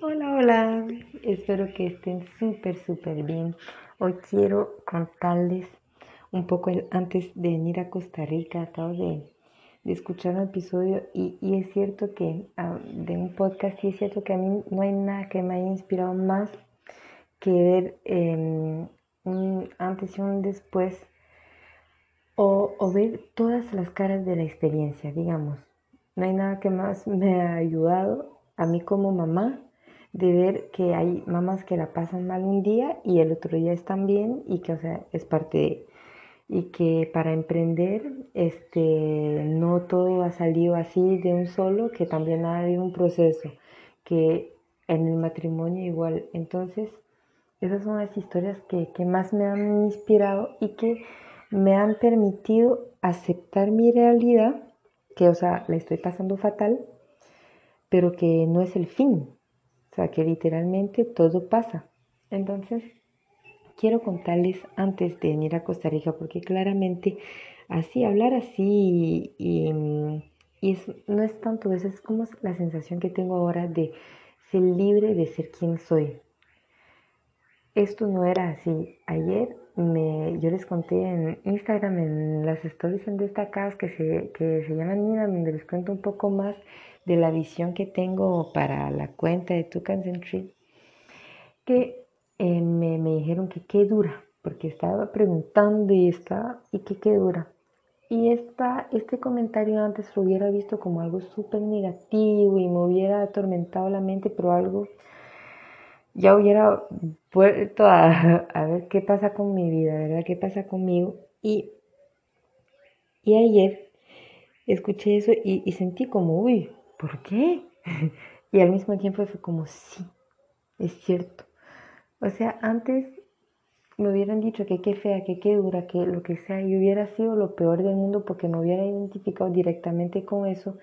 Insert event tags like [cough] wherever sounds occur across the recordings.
Hola, hola, espero que estén súper, súper bien. Hoy quiero contarles un poco antes de venir a Costa Rica, acabo de, escuchar un episodio y, es cierto que ah, de un podcast, y es cierto que a mí no hay nada que me haya inspirado más que ver em, un antes y un después o, o ver todas las caras de la experiencia, digamos. No hay nada que más me ha ayudado a mí como mamá de ver que hay mamás que la pasan mal un día y el otro día están bien y que, o sea, es parte de... Y que para emprender, este, no todo ha salido así de un solo, que también ha habido un proceso, que en el matrimonio igual. Entonces, esas son las historias que, que más me han inspirado y que me han permitido aceptar mi realidad, que, o sea, la estoy pasando fatal, pero que no es el fin, sea, que literalmente todo pasa. Entonces, quiero contarles antes de venir a Costa Rica, porque claramente así, hablar así y, no es tanto eso, es como la sensación que tengo ahora de ser libre de ser quien soy. Esto no era así. Ayer me, yo les conté en Instagram, en las stories en destacadas que se, que se llaman Nina, donde les cuento un poco más de la visión que tengo para la cuenta de Tucans Tree, que eh, me, dijeron que qué dura, porque estaba preguntando y está, ¿y que qué dura? Y esta, este comentario antes lo hubiera visto como algo súper negativo y me hubiera atormentado la mente, pero algo ya hubiera vuelto a, ver qué pasa con mi vida, ¿verdad? ¿Qué pasa conmigo? Y, y ayer escuché eso y sentí como, uy, ¿por qué? [laughs] y al mismo tiempo fue como, sí, es cierto. O sea, antes me hubieran dicho que qué fea, que qué dura, que lo que sea, y hubiera sido lo peor del mundo porque me hubiera identificado directamente con eso.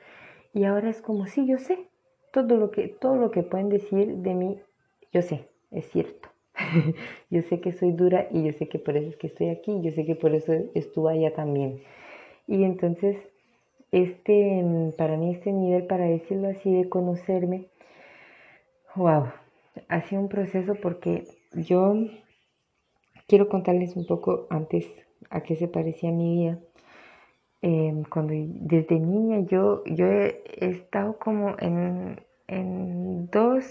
Y ahora es como, sí, yo sé, todo lo que, todo lo que pueden decir de mí, yo sé, es cierto. [laughs] yo sé que soy dura y yo sé que por eso es que estoy aquí, yo sé que por eso estuve allá también. Y entonces este, mm, para mí este nivel, para decirlo así, de conocerme, wow, ha sido un proceso porque yo quiero contarles un poco antes a qué se parecía mi vida. Em, cuando desde niña yo, yo he, estado como en, en dos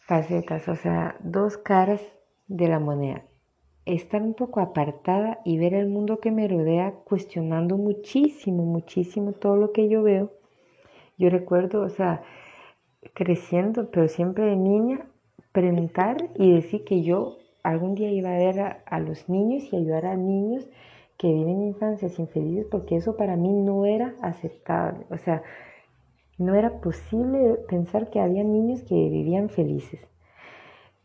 facetas, o sea, dos caras de la moneda estar un poco apartada y ver el mundo que me rodea cuestionando muchísimo, muchísimo todo lo que yo veo. Yo recuerdo, o sea, creciendo, pero siempre de niña, preguntar y decir que yo algún día iba a ver a, los niños y ayudar a niños que viven infancias infelices, porque eso para mí no era aceptable. O sea, no era posible pensar que había niños que vivían felices.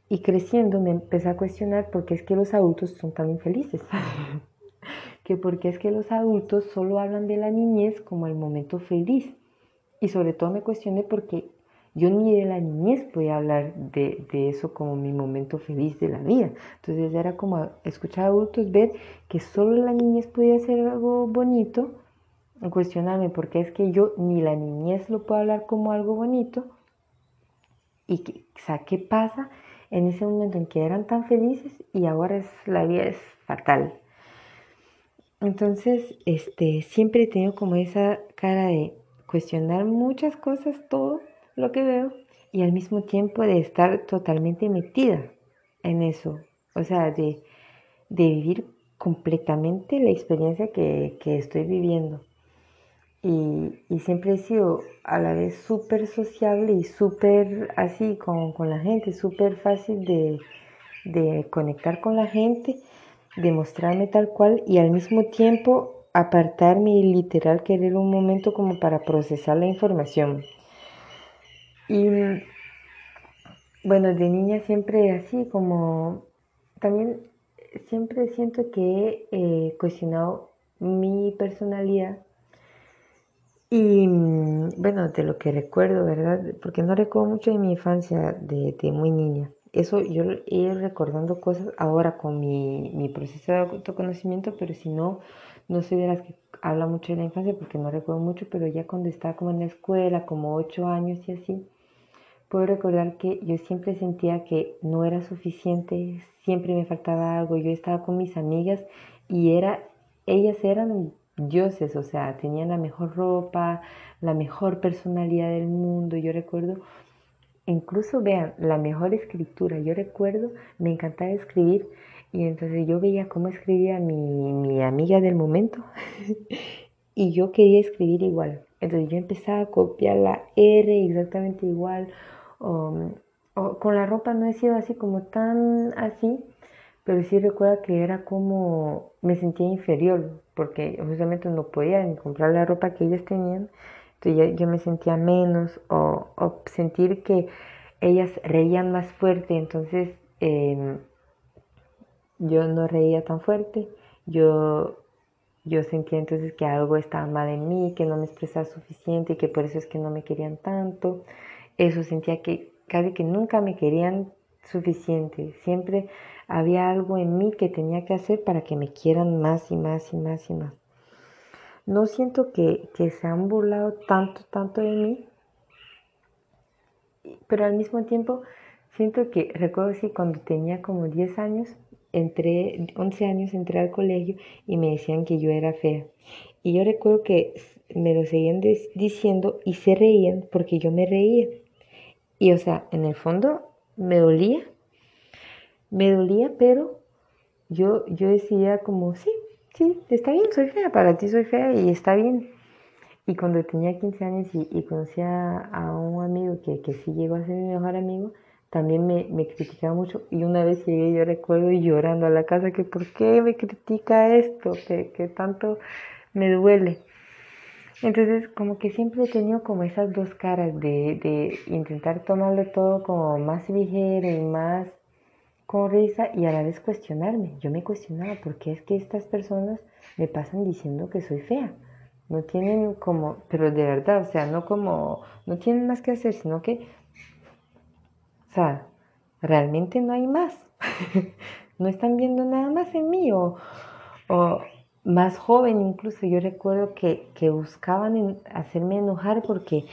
Y creciendo me empecé a cuestionar por qué es que los adultos son tan infelices. [laughs] que por qué es que los adultos solo hablan de la niñez como el momento feliz. Y sobre todo me cuestioné porque yo ni de la niñez podía hablar de, eso como mi momento feliz de la vida. Entonces era como escuchar a adultos ver que solo la niñez podía ser algo bonito, cuestionarme por qué es que yo ni la niñez lo puedo hablar como algo bonito. Y que, o ¿qué pasa en ese momento en que eran tan felices y ahora es, la vida es fatal. Entonces, este, siempre he tenido como esa cara de cuestionar muchas cosas, todo lo que veo, y al mismo tiempo de estar totalmente metida en eso. O sea, de, vivir completamente la experiencia que, que estoy viviendo. Y, siempre he sido a la vez súper sociable y súper así con, la gente, súper fácil de, conectar con la gente, de mostrarme tal cual y al mismo tiempo apartarme y literal querer un momento como para procesar la información. Y bueno, de niña siempre así como también siempre siento que he cuestionado mi personalidad y mm, bueno, de lo que recuerdo, ¿verdad? Porque no recuerdo mucho de mi infancia, de, muy niña. Eso yo ir recordando cosas ahora con mi, mi, proceso de autoconocimiento, pero si no, no soy de las que habla mucho de la infancia porque no recuerdo mucho, pero ya cuando estaba como en la escuela, como ocho años y así, puedo recordar que yo siempre sentía que no era suficiente, siempre me faltaba algo. Yo estaba con mis amigas y era, ellas eran dioses, o sea, tenían la mejor ropa, la mejor personalidad del mundo. Yo recuerdo, incluso vean, la mejor escritura. Yo recuerdo, me encantaba escribir y entonces yo veía cómo escribía mi, mi amiga del momento [laughs] y yo quería escribir igual. Entonces yo empezaba a copiar la R exactamente igual. Con la ropa no he sido así como tan así, pero sí recuerdo que era como me sentía inferior porque justamente no podía ni comprar la ropa que ellas tenían. Entonces yo, me sentía menos o, sentir que ellas reían más fuerte, entonces em, yo no reía tan fuerte, yo, yo sentía entonces que algo estaba mal en mí, que no me expresaba suficiente y que por eso es que no me querían tanto. Eso sentía que casi que nunca me querían suficiente, siempre había algo en mí que tenía que hacer para que me quieran más y más y más y más. No siento que, que se han burlado tanto, tanto de mí, pero al mismo tiempo siento que recuerdo que cuando tenía como 10 años, entré, 11 años entré al colegio y me decían que yo era fea. Y yo recuerdo que me lo seguían diciendo y se reían porque yo me reía. Y o sea, en el fondo me dolía. Me dolía, pero yo, yo decía como, sí, sí, está bien, soy fea, para ti soy fea y está bien. Y cuando tenía 15 años y, y conocí a, un amigo que, que sí llegó a ser mi mejor amigo, también me, me, criticaba mucho y una vez llegué, yo recuerdo llorando a la casa que por qué me critica esto, que, que tanto me duele. Entonces como que siempre he tenido como esas dos caras de, de intentar tomarlo todo como más ligero y más con risa y a la vez cuestionarme. Yo me cuestionaba por qué es que estas personas me pasan diciendo que soy fea. No tienen como, pero de verdad, o sea, no como, no tienen más que hacer, sino que o sea, realmente no hay más. [laughs] no están viendo nada más en mí o, más joven incluso. Yo recuerdo que, buscaban hacerme enojar porque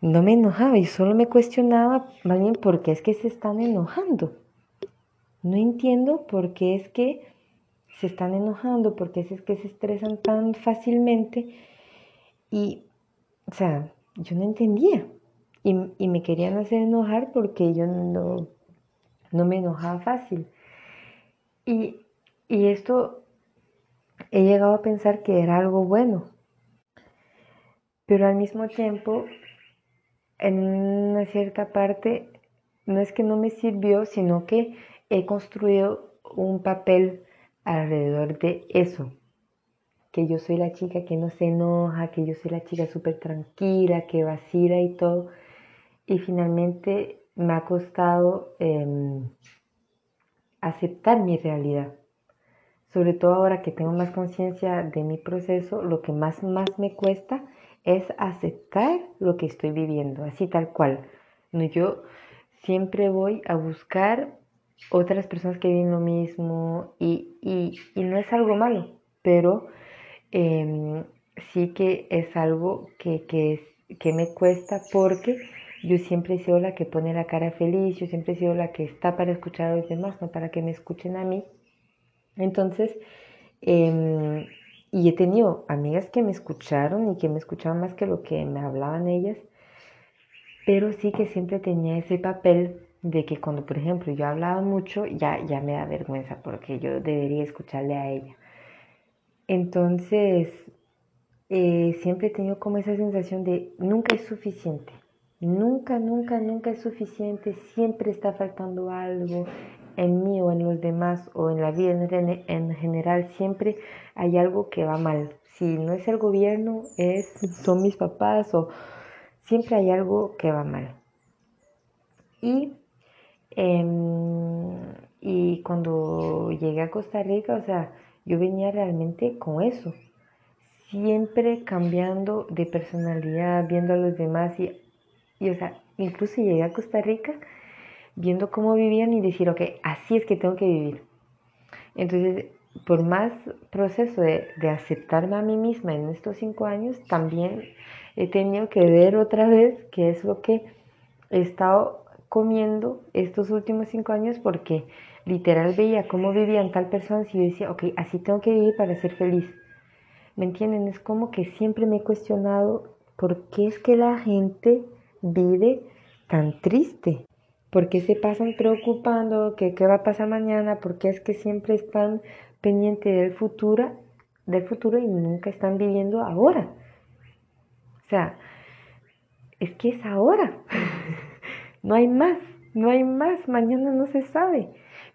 no me enojaba y solo me cuestionaba más bien por qué es que se están enojando. No entiendo por qué es que se están enojando, por qué es que se estresan tan fácilmente. Y, o sea, yo no entendía y, me querían hacer enojar porque yo no, no me enojaba fácil. Y, y esto he llegado a pensar que era algo bueno, pero al mismo tiempo, en una cierta parte, no es que no me sirvió, sino que he construido un papel alrededor de eso, que yo soy la chica que no se enoja, que yo soy la chica súper tranquila, que vacila y todo y finalmente me ha costado em, aceptar mi realidad. Sobre todo ahora que tengo más conciencia de mi proceso, lo que más, más me cuesta es aceptar lo que estoy viviendo, así tal cual. No, yo siempre voy a buscar otras personas que viven lo mismo y, no es algo malo, pero em, sí que es algo que, que me cuesta porque yo siempre he sido la que pone la cara feliz, yo siempre he sido la que está para escuchar a los demás, no para que me escuchen a mí. Entonces, em, y he tenido amigas que me escucharon y que me escuchaban más que lo que me hablaban ellas, pero sí que siempre tenía ese papel de que cuando, por ejemplo, yo hablaba mucho, ya, ya me da vergüenza porque yo debería escucharle a ella. Entonces, eh, siempre he tenido como esa sensación de nunca es suficiente. Nunca, nunca, nunca es suficiente, siempre está faltando algo en mí o en los demás o en la vida en, general, siempre hay algo que va mal. Si no es el gobierno, es, son mis papás o siempre hay algo que va mal. Y, em, y cuando llegué a Costa Rica, o sea, yo venía realmente con eso, siempre cambiando de personalidad, viendo a los demás y y, o sea, incluso llegué a Costa Rica viendo cómo vivían y decir, ok, así es que tengo que vivir. Entonces, por más proceso de, de aceptarme a mí misma en estos cinco años, también he tenido que ver otra vez qué es lo que he estado comiendo estos últimos cinco años porque literal veía cómo vivían tal persona y yo decía, ok, así tengo que vivir para ser feliz. ¿Me entienden? Es como que siempre me he cuestionado por qué es que la gente vive tan triste. ¿Por qué se pasan preocupando que qué va a pasar mañana? ¿Por qué es que siempre están pendientes del futuro, del futuro y nunca están viviendo ahora? O sea, es que es ahora. [laughs] no hay más, no hay más. Mañana no se sabe.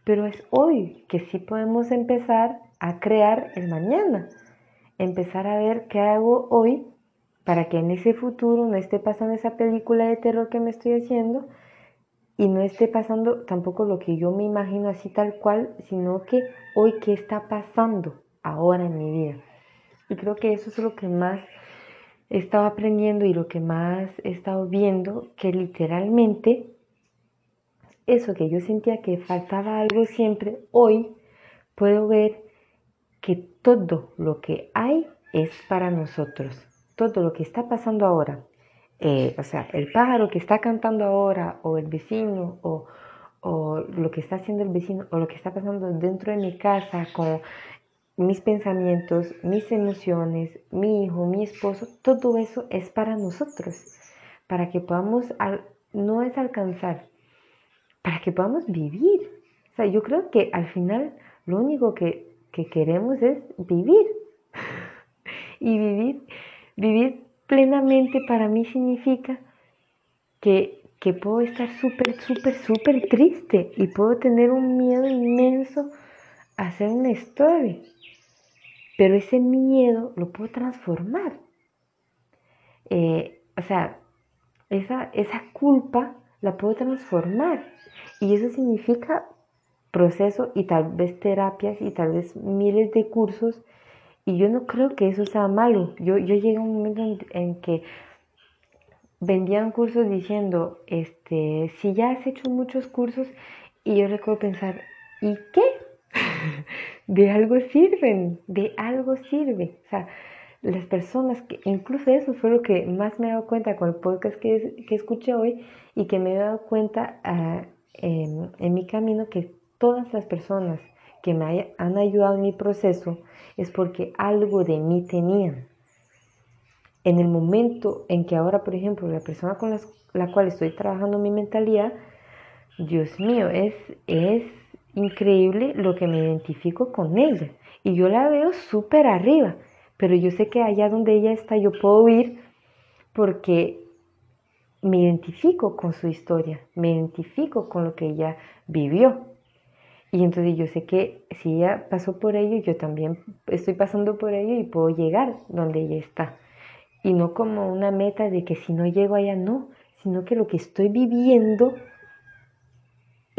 Pero es hoy que sí podemos empezar a crear el mañana. Empezar a ver qué hago hoy para que en ese futuro no esté pasando esa película de terror que me estoy haciendo y no esté pasando tampoco lo que yo me imagino así tal cual, sino que hoy qué está pasando ahora en mi vida. Y creo que eso es lo que más he estado aprendiendo y lo que más he estado viendo, que literalmente eso que yo sentía que faltaba algo siempre, hoy puedo ver que todo lo que hay es para nosotros. Todo lo que está pasando ahora, eh, o sea, el pájaro que está cantando ahora, o el vecino, o, o lo que está haciendo el vecino, o lo que está pasando dentro de mi casa con mis pensamientos, mis emociones, mi hijo, mi esposo, todo eso es para nosotros, para que podamos, no es alcanzar, para que podamos vivir. O sea, yo creo que al final lo único que, que queremos es vivir. [laughs] y vivir, vivir plenamente para mí significa que, que puedo estar súper, súper, súper triste y puedo tener un miedo inmenso a hacer una historia. Pero ese miedo lo puedo transformar. Eh, o sea, esa, esa culpa la puedo transformar. Y eso significa proceso y tal vez terapias y tal vez miles de cursos. Y yo no creo que eso sea malo. Yo, yo llegué a un momento en, que vendían cursos diciendo, este, si ya has hecho muchos cursos, y yo recuerdo pensar, ¿y qué? [laughs] de algo sirven, de algo sirve. O sea, las personas que, incluso eso fue lo que más me he dado cuenta con el podcast que, que escuché hoy y que me he dado cuenta uh, en, mi camino que todas las personas que me han ayudado en mi proceso es porque algo de mí tenían. En el momento en que ahora, por ejemplo, la persona con la cual estoy trabajando mi mentalidad, Dios mío, es, es increíble lo que me identifico con ella. Y yo la veo súper arriba, pero yo sé que allá donde ella está yo puedo ir porque me identifico con su historia, me identifico con lo que ella vivió. Y entonces yo sé que si ella pasó por ello, yo también estoy pasando por ello y puedo llegar donde ella está. Y no como una meta de que si no llego allá, no, sino que lo que estoy viviendo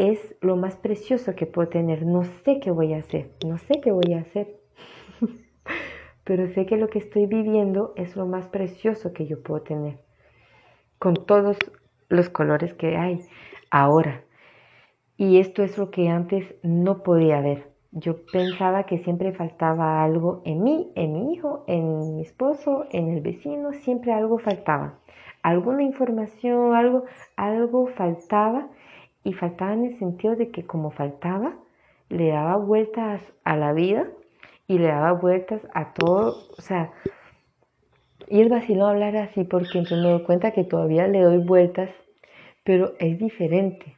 es lo más precioso que puedo tener. No sé qué voy a hacer, no sé qué voy a hacer, [laughs] pero sé que lo que estoy viviendo es lo más precioso que yo puedo tener con todos los colores que hay ahora. Y esto es lo que antes no podía ver. Yo pensaba que siempre faltaba algo en mí, en mi hijo, en mi esposo, en el vecino, siempre algo faltaba. Alguna información, algo, algo faltaba y faltaba en el sentido de que como faltaba, le daba vueltas a la vida y le daba vueltas a todo, o sea, y es vaciló hablar así porque me doy cuenta que todavía le doy vueltas, pero es diferente.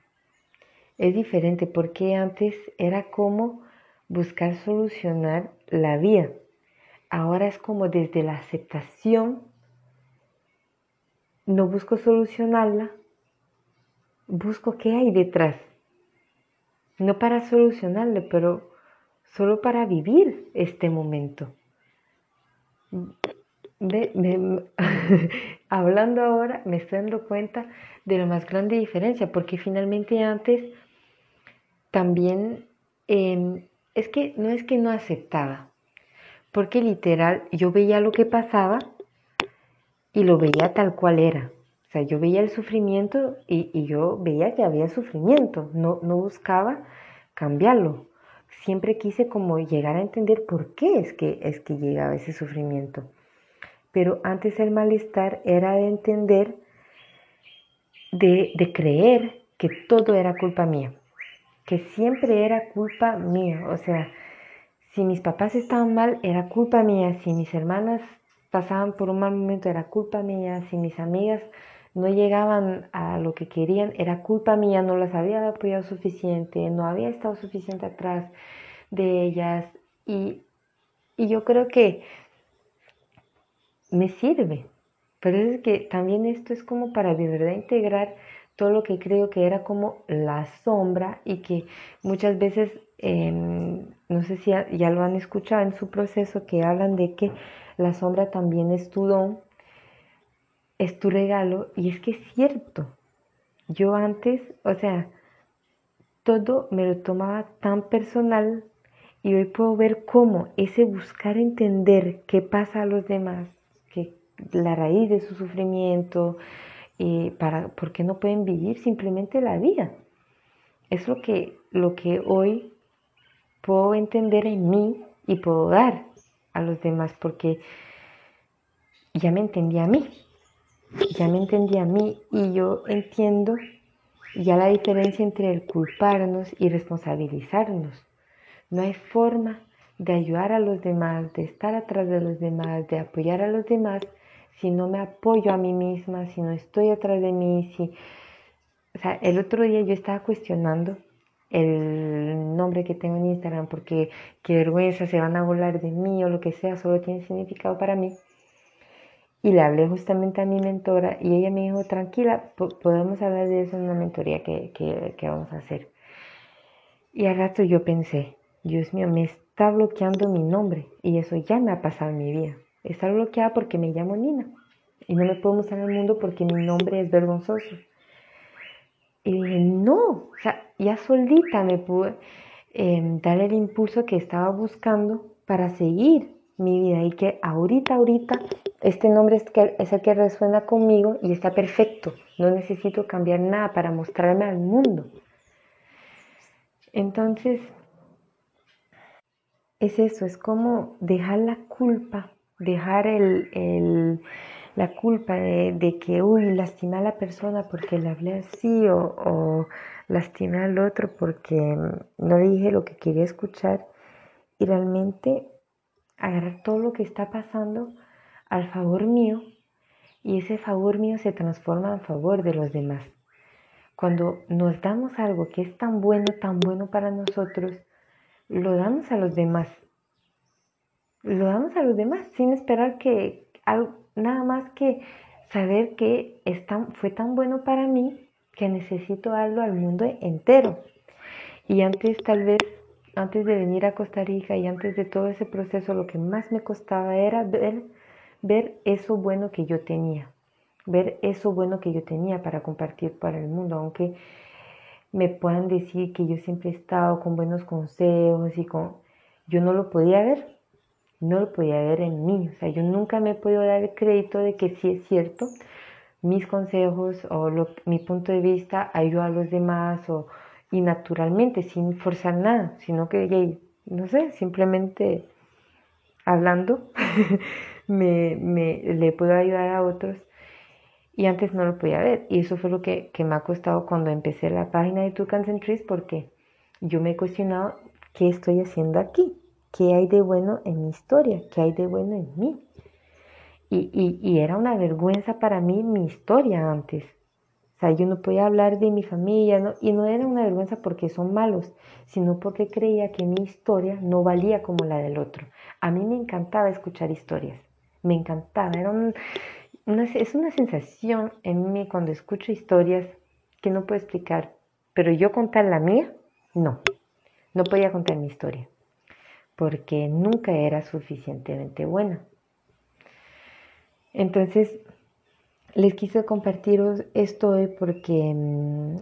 Es diferente porque antes era como buscar solucionar la vida. Ahora es como desde la aceptación, no busco solucionarla, busco qué hay detrás. No para solucionarle, pero solo para vivir este momento. [laughs] hablando ahora me estoy dando cuenta de la más grande diferencia, porque finalmente antes también em, es que no es que no aceptaba, porque literal yo veía lo que pasaba y lo veía tal cual era. Sea, yo veía el sufrimiento y, y yo veía que había sufrimiento, no, no buscaba cambiarlo. Siempre quise como llegar a entender por qué es que, es que llegaba ese sufrimiento pero antes el malestar era de entender de, de creer que todo era culpa mía, que siempre era culpa mía. O sea, si mis papás estaban mal, era culpa mía. Si mis hermanas pasaban por un mal momento, era culpa mía. Si mis amigas no llegaban a lo que querían, era culpa mía. No las había apoyado suficiente, no había estado suficiente atrás de ellas. Y, y yo creo que me sirve. Pero es que también esto es como para de verdad integrar todo lo que creo que era como la sombra y que muchas veces, em, no sé si ya, lo han escuchado en su proceso, que hablan de que la sombra también es tu don, es tu regalo, y es que es cierto. Yo antes, o sea, todo me lo tomaba tan personal y hoy puedo ver cómo ese buscar entender qué pasa a los demás, que la raíz de su sufrimiento, y para, ¿por qué no pueden vivir simplemente la vida? Es lo que, lo que hoy puedo entender en mí y puedo dar a los demás, porque ya me entendí a mí, ya me entendí a mí y yo entiendo ya la diferencia entre el culparnos y responsabilizarnos. No hay forma de ayudar a los demás, de estar atrás de los demás, de apoyar a los demás si no me apoyo a mí misma, si no estoy atrás de mí, si... O sea, el otro día yo estaba cuestionando el nombre que tengo en Instagram porque qué vergüenza, se van a volar de mí o lo que sea, solo tiene significado para mí. Y le hablé justamente a mi mentora y ella me dijo, tranquila, podemos hablar de eso en una mentoría que, que, vamos a hacer. Y al rato yo pensé, Dios mío, me está bloqueando mi nombre y eso ya me ha pasado en mi vida. Está bloqueada porque me llamo Nina y no me puedo mostrar al mundo porque mi nombre es vergonzoso. Y dije, no, o sea, ya solita me pude em, dar el impulso que estaba buscando para seguir mi vida y que ahorita, ahorita, este nombre es, el que resuena conmigo y está perfecto. No necesito cambiar nada para mostrarme al mundo. Entonces, es eso, es como dejar la culpa dejar la culpa de, que, uy, lastimé a la persona porque le hablé así o, o lastimé al otro porque no le dije lo que quería escuchar y realmente agarrar todo lo que está pasando al favor mío y ese favor mío se transforma en favor de los demás. Cuando nos damos algo que es tan bueno, tan bueno para nosotros, lo damos a los demás lo damos a los demás sin esperar que nada más que saber que es fue tan bueno para mí que necesito darlo al mundo entero. Y antes tal vez, antes de venir a Costa Rica y antes de todo ese proceso, lo que más me costaba era ver, ver eso bueno que yo tenía, ver eso bueno que yo tenía para compartir para el mundo, aunque me puedan decir que yo siempre he estado con buenos consejos y con... Yo no lo podía ver no lo podía ver en mí. O sea, yo nunca me he podido dar el crédito de que sí es cierto, mis consejos o mi punto de vista ayuda a los demás o, y naturalmente, sin forzar nada, sino que, no sé, simplemente hablando, [laughs] me, me, le puedo ayudar a otros. Y antes no lo podía ver. Y eso fue lo que, que me ha costado cuando empecé la página de Tu Trees porque yo me he cuestionado qué estoy haciendo aquí. ¿Qué hay de bueno en mi historia? ¿Qué hay de bueno en mí? Y, era una vergüenza para mí mi historia antes. O sea, yo no podía hablar de mi familia y no era una vergüenza porque son malos, sino porque creía que mi historia no valía como la del otro. A mí me encantaba escuchar historias, me encantaba. Era una, es una sensación en mí cuando escucho historias que no puedo explicar, pero yo contar la mía, no, no podía contar mi historia porque nunca era suficientemente buena. Entonces, les quise compartiros esto hoy porque mm,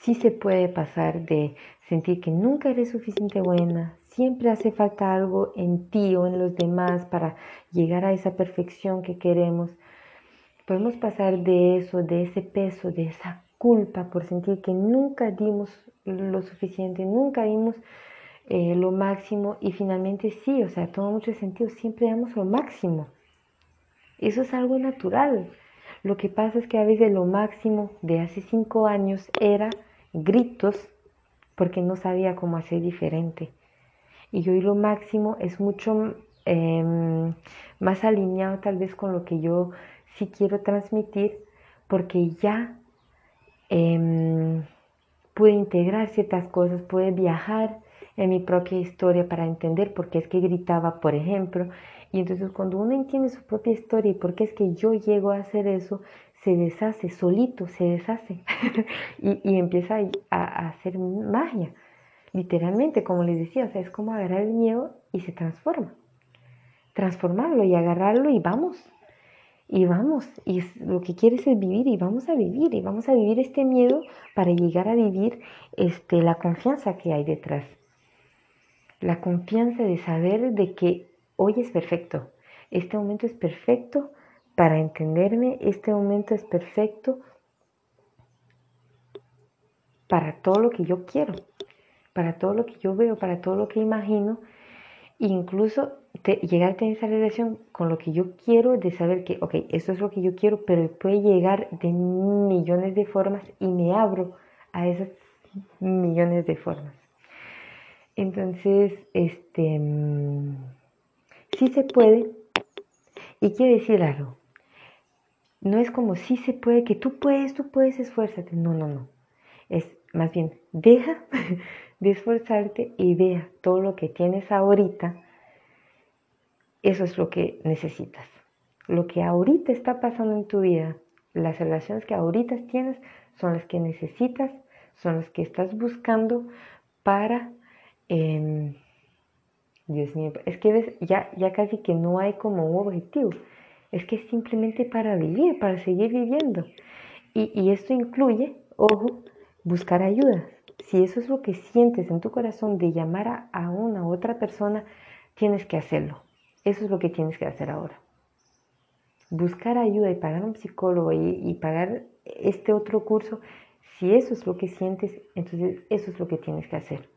sí se puede pasar de sentir que nunca eres suficiente buena, siempre hace falta algo en ti o en los demás para llegar a esa perfección que queremos. Podemos pasar de eso, de ese peso, de esa culpa por sentir que nunca dimos lo suficiente, nunca dimos eh, lo máximo y finalmente sí, o sea, toma mucho sentido, siempre damos lo máximo. Eso es algo natural. Lo que pasa es que a veces lo máximo de hace cinco años era gritos porque no sabía cómo hacer diferente. Y hoy lo máximo es mucho em, más alineado tal vez con lo que yo sí quiero transmitir porque ya em, pude integrar ciertas cosas, pude viajar en mi propia historia para entender por qué es que gritaba, por ejemplo. Y entonces cuando uno entiende su propia historia y por qué es que yo llego a hacer eso, se deshace solito, se deshace [laughs] y, empieza a, hacer magia. Literalmente, como les decía, o sea, es como agarrar el miedo y se transforma. Transformarlo y agarrarlo y vamos. Y vamos. Y lo que quieres es vivir y vamos a vivir. Y vamos a vivir este miedo para llegar a vivir este, la confianza que hay detrás la confianza de saber de que hoy es perfecto, este momento es perfecto para entenderme, este momento es perfecto para todo lo que yo quiero, para todo lo que yo veo, para todo lo que imagino, incluso llegar a tener esa relación con lo que yo quiero, de saber que, ok, esto es lo que yo quiero, pero puede llegar de millones de formas y me abro a esas millones de formas. Entonces, este, mm, sí se puede. Y quiere decir algo. No es como sí se puede, que tú puedes, tú puedes, esfuérzate. No, no, no. Es más bien, deja de esforzarte y vea todo lo que tienes ahorita. Eso es lo que necesitas. Lo que ahorita está pasando en tu vida, las relaciones que ahorita tienes son las que necesitas, son las que estás buscando para Em, Dios mío, es que ves, ya, ya casi que no hay como un objetivo. Es que es simplemente para vivir, para seguir viviendo. Y, esto incluye, ojo, buscar ayuda. Si eso es lo que sientes en tu corazón de llamar a, una otra persona, tienes que hacerlo. Eso es lo que tienes que hacer ahora. Buscar ayuda y pagar un psicólogo y pagar este otro curso, si eso es lo que sientes, entonces eso es lo que tienes que hacer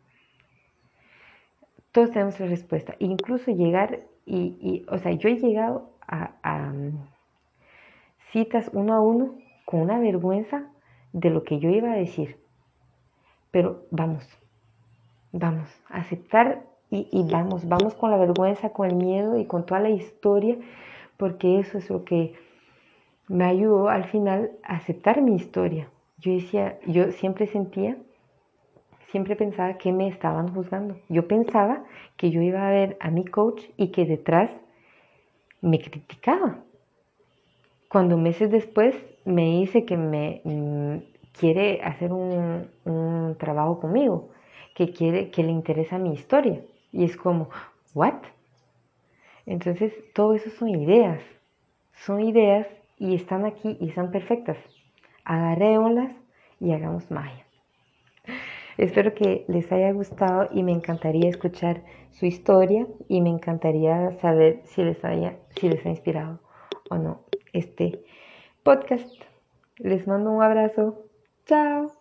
todos tenemos la respuesta. Incluso llegar y, o sea, yo he llegado a, mm, citas uno a uno con una vergüenza de lo que yo iba a decir. Pero vamos, vamos, aceptar y, y, vamos, vamos con la vergüenza, con el miedo y con toda la historia, porque eso es lo que me ayudó al final a aceptar mi historia. Yo decía, yo siempre sentía siempre pensaba que me estaban juzgando. Yo pensaba que yo iba a ver a mi coach y que detrás me criticaba. Cuando meses después me dice que me quiere hacer un, un, trabajo conmigo, que quiere, que le interesa mi historia. Y es como, ¿what? Entonces, todo eso son ideas. Son ideas y están aquí y están perfectas. Agarrémoslas y hagamos magia. Espero que les haya gustado y me encantaría escuchar su historia y me encantaría saber si les, haya, si les ha inspirado o no este podcast. Les mando un abrazo. 早